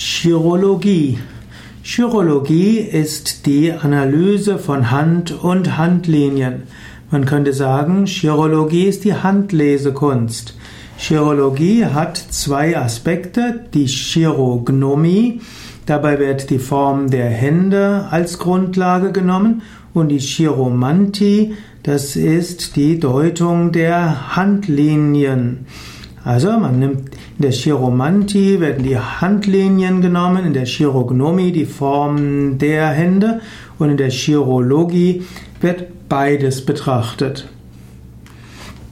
Chirologie. Chirologie ist die Analyse von Hand und Handlinien. Man könnte sagen, Chirologie ist die Handlesekunst. Chirologie hat zwei Aspekte, die Chirognomie, dabei wird die Form der Hände als Grundlage genommen und die Chiromantie, das ist die Deutung der Handlinien. Also man nimmt in der Chiromantie werden die Handlinien genommen, in der Chirognomie die Form der Hände und in der Chirologie wird beides betrachtet.